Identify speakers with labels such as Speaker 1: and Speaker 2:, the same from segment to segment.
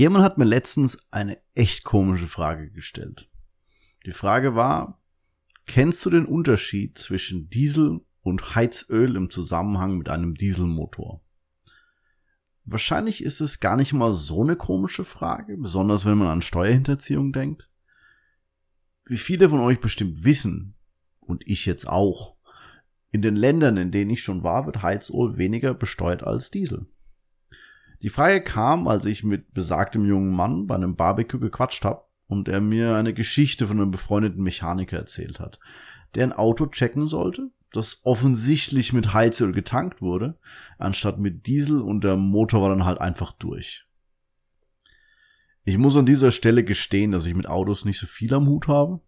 Speaker 1: Jemand hat mir letztens eine echt komische Frage gestellt. Die Frage war, kennst du den Unterschied zwischen Diesel und Heizöl im Zusammenhang mit einem Dieselmotor? Wahrscheinlich ist es gar nicht mal so eine komische Frage, besonders wenn man an Steuerhinterziehung denkt. Wie viele von euch bestimmt wissen, und ich jetzt auch, in den Ländern, in denen ich schon war, wird Heizöl weniger besteuert als Diesel. Die Frage kam, als ich mit besagtem jungen Mann bei einem Barbecue gequatscht habe und er mir eine Geschichte von einem befreundeten Mechaniker erzählt hat, der ein Auto checken sollte, das offensichtlich mit Heizöl getankt wurde, anstatt mit Diesel und der Motor war dann halt einfach durch. Ich muss an dieser Stelle gestehen, dass ich mit Autos nicht so viel am Hut habe.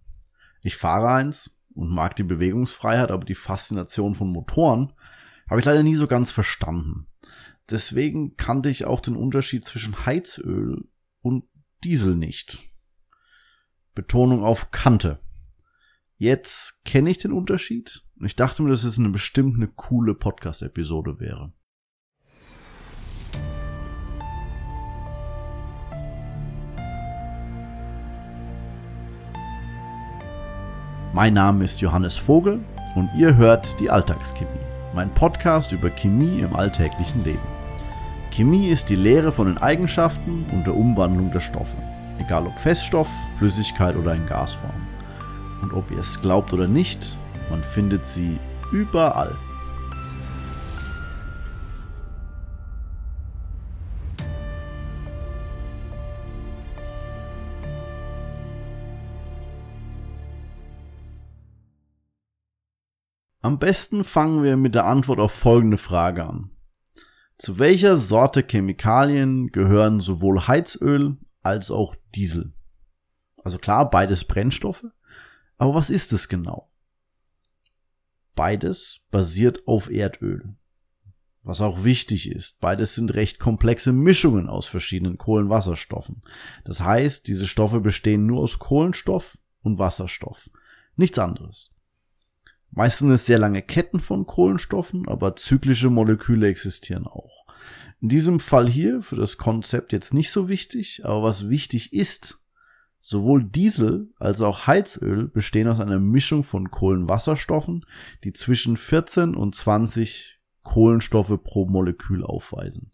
Speaker 1: Ich fahre eins und mag die Bewegungsfreiheit, aber die Faszination von Motoren habe ich leider nie so ganz verstanden. Deswegen kannte ich auch den Unterschied zwischen Heizöl und Diesel nicht. Betonung auf kannte. Jetzt kenne ich den Unterschied und ich dachte mir, dass es eine bestimmt eine coole Podcast-Episode wäre. Mein Name ist Johannes Vogel und ihr hört die Alltagschemie, mein Podcast über Chemie im alltäglichen Leben. Chemie ist die Lehre von den Eigenschaften und der Umwandlung der Stoffe, egal ob Feststoff, Flüssigkeit oder in Gasform. Und ob ihr es glaubt oder nicht, man findet sie überall. Am besten fangen wir mit der Antwort auf folgende Frage an. Zu welcher Sorte Chemikalien gehören sowohl Heizöl als auch Diesel? Also klar, beides Brennstoffe, aber was ist es genau? Beides basiert auf Erdöl. Was auch wichtig ist, beides sind recht komplexe Mischungen aus verschiedenen Kohlenwasserstoffen. Das heißt, diese Stoffe bestehen nur aus Kohlenstoff und Wasserstoff. Nichts anderes. Meistens sind es sehr lange Ketten von Kohlenstoffen, aber zyklische Moleküle existieren auch. In diesem Fall hier für das Konzept jetzt nicht so wichtig, aber was wichtig ist, sowohl Diesel als auch Heizöl bestehen aus einer Mischung von Kohlenwasserstoffen, die zwischen 14 und 20 Kohlenstoffe pro Molekül aufweisen.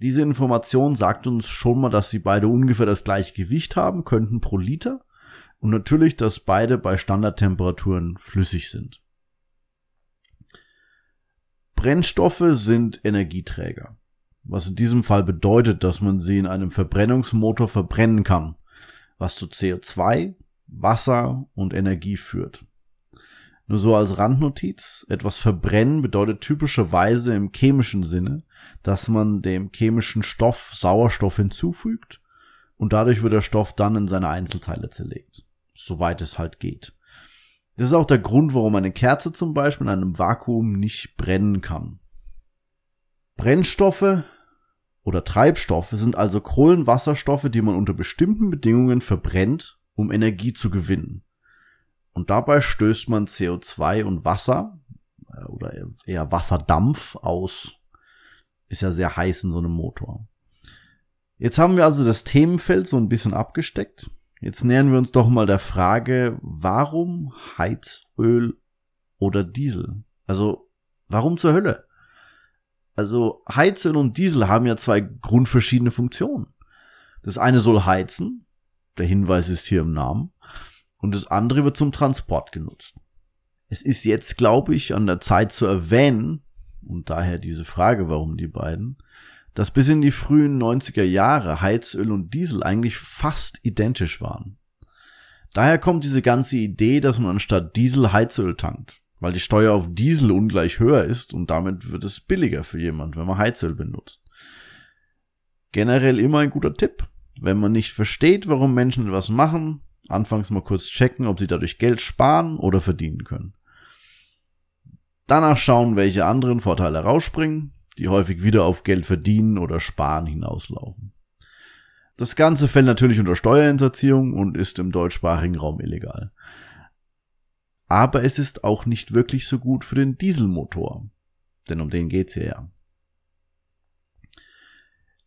Speaker 1: Diese Information sagt uns schon mal, dass sie beide ungefähr das gleiche Gewicht haben könnten pro Liter und natürlich, dass beide bei Standardtemperaturen flüssig sind. Brennstoffe sind Energieträger, was in diesem Fall bedeutet, dass man sie in einem Verbrennungsmotor verbrennen kann, was zu CO2, Wasser und Energie führt. Nur so als Randnotiz, etwas verbrennen bedeutet typischerweise im chemischen Sinne, dass man dem chemischen Stoff Sauerstoff hinzufügt und dadurch wird der Stoff dann in seine Einzelteile zerlegt soweit es halt geht. Das ist auch der Grund, warum eine Kerze zum Beispiel in einem Vakuum nicht brennen kann. Brennstoffe oder Treibstoffe sind also Kohlenwasserstoffe, die man unter bestimmten Bedingungen verbrennt, um Energie zu gewinnen. Und dabei stößt man CO2 und Wasser äh, oder eher Wasserdampf aus. Ist ja sehr heiß in so einem Motor. Jetzt haben wir also das Themenfeld so ein bisschen abgesteckt. Jetzt nähern wir uns doch mal der Frage, warum Heizöl oder Diesel? Also, warum zur Hölle? Also, Heizöl und Diesel haben ja zwei grundverschiedene Funktionen. Das eine soll heizen, der Hinweis ist hier im Namen, und das andere wird zum Transport genutzt. Es ist jetzt, glaube ich, an der Zeit zu erwähnen, und daher diese Frage, warum die beiden, dass bis in die frühen 90er Jahre Heizöl und Diesel eigentlich fast identisch waren. Daher kommt diese ganze Idee, dass man anstatt Diesel Heizöl tankt, weil die Steuer auf Diesel ungleich höher ist und damit wird es billiger für jemand, wenn man Heizöl benutzt. Generell immer ein guter Tipp. Wenn man nicht versteht, warum Menschen etwas machen, anfangs mal kurz checken, ob sie dadurch Geld sparen oder verdienen können. Danach schauen, welche anderen Vorteile rausspringen die häufig wieder auf Geld verdienen oder sparen hinauslaufen. Das Ganze fällt natürlich unter Steuerhinterziehung und ist im deutschsprachigen Raum illegal. Aber es ist auch nicht wirklich so gut für den Dieselmotor, denn um den geht's hier ja.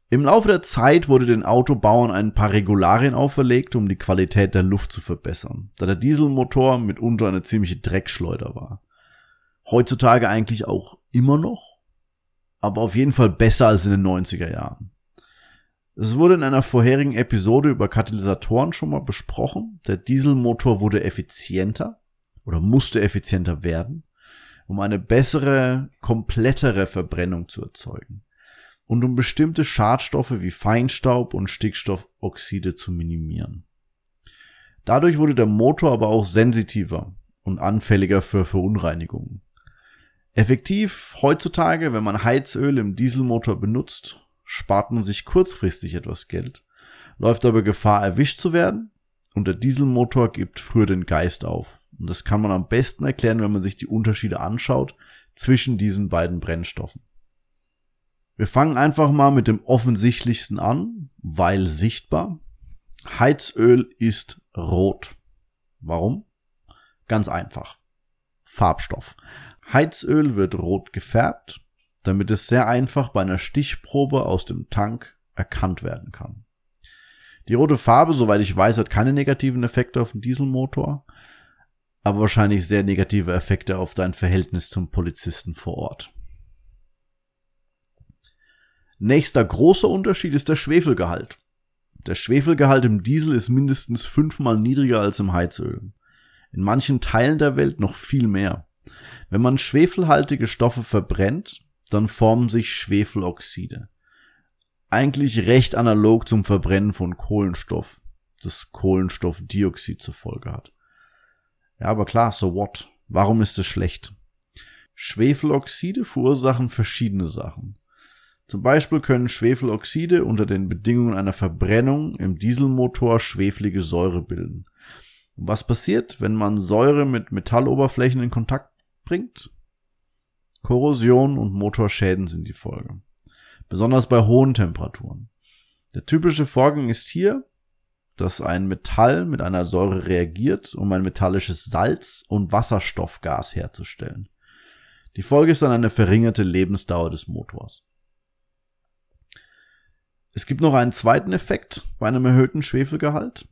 Speaker 1: Im Laufe der Zeit wurde den Autobauern ein paar Regularien auferlegt, um die Qualität der Luft zu verbessern, da der Dieselmotor mitunter eine ziemliche Dreckschleuder war. Heutzutage eigentlich auch immer noch, aber auf jeden Fall besser als in den 90er Jahren. Es wurde in einer vorherigen Episode über Katalysatoren schon mal besprochen. Der Dieselmotor wurde effizienter oder musste effizienter werden, um eine bessere, komplettere Verbrennung zu erzeugen und um bestimmte Schadstoffe wie Feinstaub und Stickstoffoxide zu minimieren. Dadurch wurde der Motor aber auch sensitiver und anfälliger für Verunreinigungen. Effektiv heutzutage, wenn man Heizöl im Dieselmotor benutzt, spart man sich kurzfristig etwas Geld, läuft aber Gefahr erwischt zu werden und der Dieselmotor gibt früher den Geist auf. Und das kann man am besten erklären, wenn man sich die Unterschiede anschaut zwischen diesen beiden Brennstoffen. Wir fangen einfach mal mit dem offensichtlichsten an, weil sichtbar. Heizöl ist rot. Warum? Ganz einfach. Farbstoff. Heizöl wird rot gefärbt, damit es sehr einfach bei einer Stichprobe aus dem Tank erkannt werden kann. Die rote Farbe, soweit ich weiß, hat keine negativen Effekte auf den Dieselmotor, aber wahrscheinlich sehr negative Effekte auf dein Verhältnis zum Polizisten vor Ort. Nächster großer Unterschied ist der Schwefelgehalt. Der Schwefelgehalt im Diesel ist mindestens fünfmal niedriger als im Heizöl. In manchen Teilen der Welt noch viel mehr. Wenn man schwefelhaltige Stoffe verbrennt, dann formen sich Schwefeloxide. Eigentlich recht analog zum Verbrennen von Kohlenstoff, das Kohlenstoffdioxid zur Folge hat. Ja, aber klar, so what? Warum ist es schlecht? Schwefeloxide verursachen verschiedene Sachen. Zum Beispiel können Schwefeloxide unter den Bedingungen einer Verbrennung im Dieselmotor schweflige Säure bilden. Und was passiert, wenn man Säure mit Metalloberflächen in Kontakt bringt? Korrosion und Motorschäden sind die Folge. Besonders bei hohen Temperaturen. Der typische Vorgang ist hier, dass ein Metall mit einer Säure reagiert, um ein metallisches Salz und Wasserstoffgas herzustellen. Die Folge ist dann eine verringerte Lebensdauer des Motors. Es gibt noch einen zweiten Effekt bei einem erhöhten Schwefelgehalt.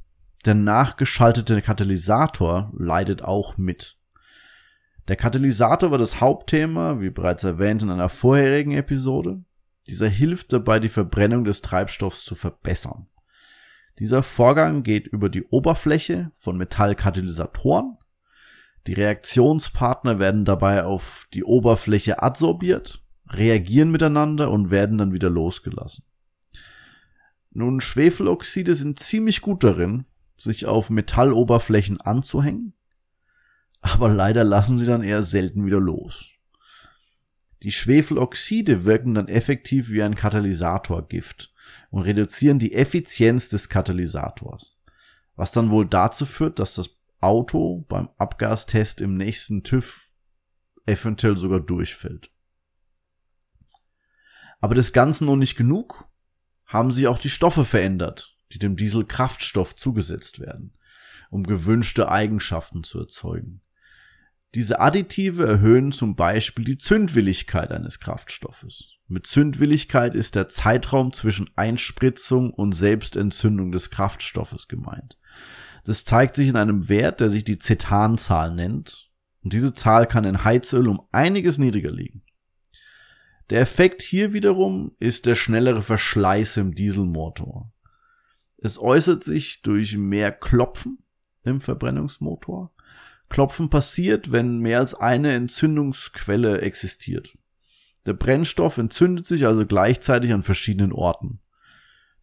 Speaker 1: Der nachgeschaltete Katalysator leidet auch mit. Der Katalysator war das Hauptthema, wie bereits erwähnt in einer vorherigen Episode. Dieser hilft dabei, die Verbrennung des Treibstoffs zu verbessern. Dieser Vorgang geht über die Oberfläche von Metallkatalysatoren. Die Reaktionspartner werden dabei auf die Oberfläche adsorbiert, reagieren miteinander und werden dann wieder losgelassen. Nun, Schwefeloxide sind ziemlich gut darin, sich auf Metalloberflächen anzuhängen, aber leider lassen sie dann eher selten wieder los. Die Schwefeloxide wirken dann effektiv wie ein Katalysatorgift und reduzieren die Effizienz des Katalysators, was dann wohl dazu führt, dass das Auto beim Abgastest im nächsten TÜV eventuell sogar durchfällt. Aber das Ganze noch nicht genug haben sie auch die Stoffe verändert, die dem Diesel Kraftstoff zugesetzt werden, um gewünschte Eigenschaften zu erzeugen. Diese Additive erhöhen zum Beispiel die Zündwilligkeit eines Kraftstoffes. Mit Zündwilligkeit ist der Zeitraum zwischen Einspritzung und Selbstentzündung des Kraftstoffes gemeint. Das zeigt sich in einem Wert, der sich die Cetanzahl nennt, und diese Zahl kann in Heizöl um einiges niedriger liegen. Der Effekt hier wiederum ist der schnellere Verschleiß im Dieselmotor. Es äußert sich durch mehr Klopfen im Verbrennungsmotor. Klopfen passiert, wenn mehr als eine Entzündungsquelle existiert. Der Brennstoff entzündet sich also gleichzeitig an verschiedenen Orten.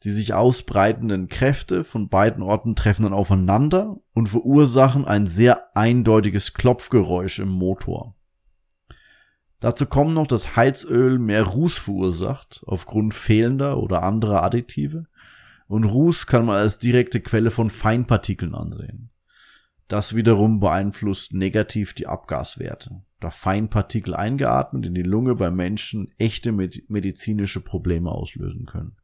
Speaker 1: Die sich ausbreitenden Kräfte von beiden Orten treffen dann aufeinander und verursachen ein sehr eindeutiges Klopfgeräusch im Motor. Dazu kommt noch, dass Heizöl mehr Ruß verursacht, aufgrund fehlender oder anderer Additive. Und Ruß kann man als direkte Quelle von Feinpartikeln ansehen. Das wiederum beeinflusst negativ die Abgaswerte, da Feinpartikel eingeatmet in die Lunge bei Menschen echte medizinische Probleme auslösen können.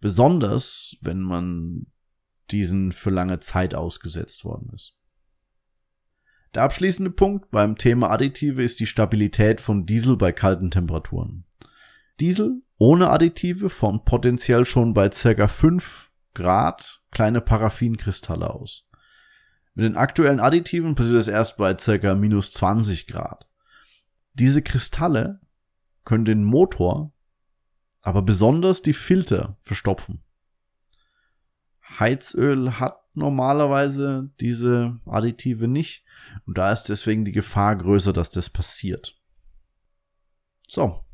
Speaker 1: Besonders, wenn man diesen für lange Zeit ausgesetzt worden ist. Der abschließende Punkt beim Thema Additive ist die Stabilität von Diesel bei kalten Temperaturen. Diesel ohne Additive von potenziell schon bei circa 5 Grad kleine Paraffinkristalle aus. Mit den aktuellen Additiven passiert es erst bei circa minus 20 Grad. Diese Kristalle können den Motor, aber besonders die Filter verstopfen. Heizöl hat normalerweise diese Additive nicht und da ist deswegen die Gefahr größer, dass das passiert. So,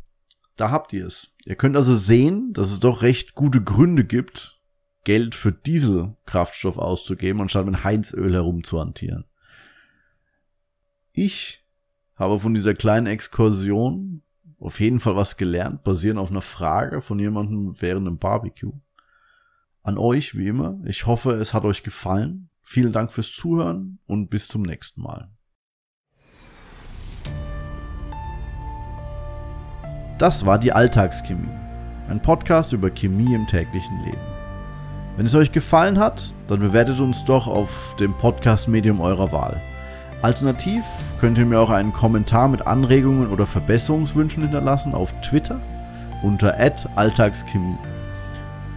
Speaker 1: da habt ihr es. Ihr könnt also sehen, dass es doch recht gute Gründe gibt, Geld für Dieselkraftstoff auszugeben, anstatt mit Heizöl herumzuhantieren. Ich habe von dieser kleinen Exkursion auf jeden Fall was gelernt, basierend auf einer Frage von jemandem während einem Barbecue. An euch, wie immer. Ich hoffe, es hat euch gefallen. Vielen Dank fürs Zuhören und bis zum nächsten Mal. Das war die Alltagschemie. Ein Podcast über Chemie im täglichen Leben. Wenn es euch gefallen hat, dann bewertet uns doch auf dem Podcast-Medium eurer Wahl. Alternativ könnt ihr mir auch einen Kommentar mit Anregungen oder Verbesserungswünschen hinterlassen auf Twitter unter alltagschemie.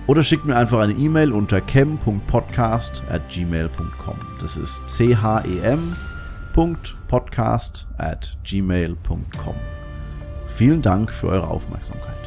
Speaker 1: Oder schickt mir einfach eine E-Mail unter chem.podcast at gmail.com. Das ist c-h-e-m.podcast at gmail.com. Vielen Dank für eure Aufmerksamkeit.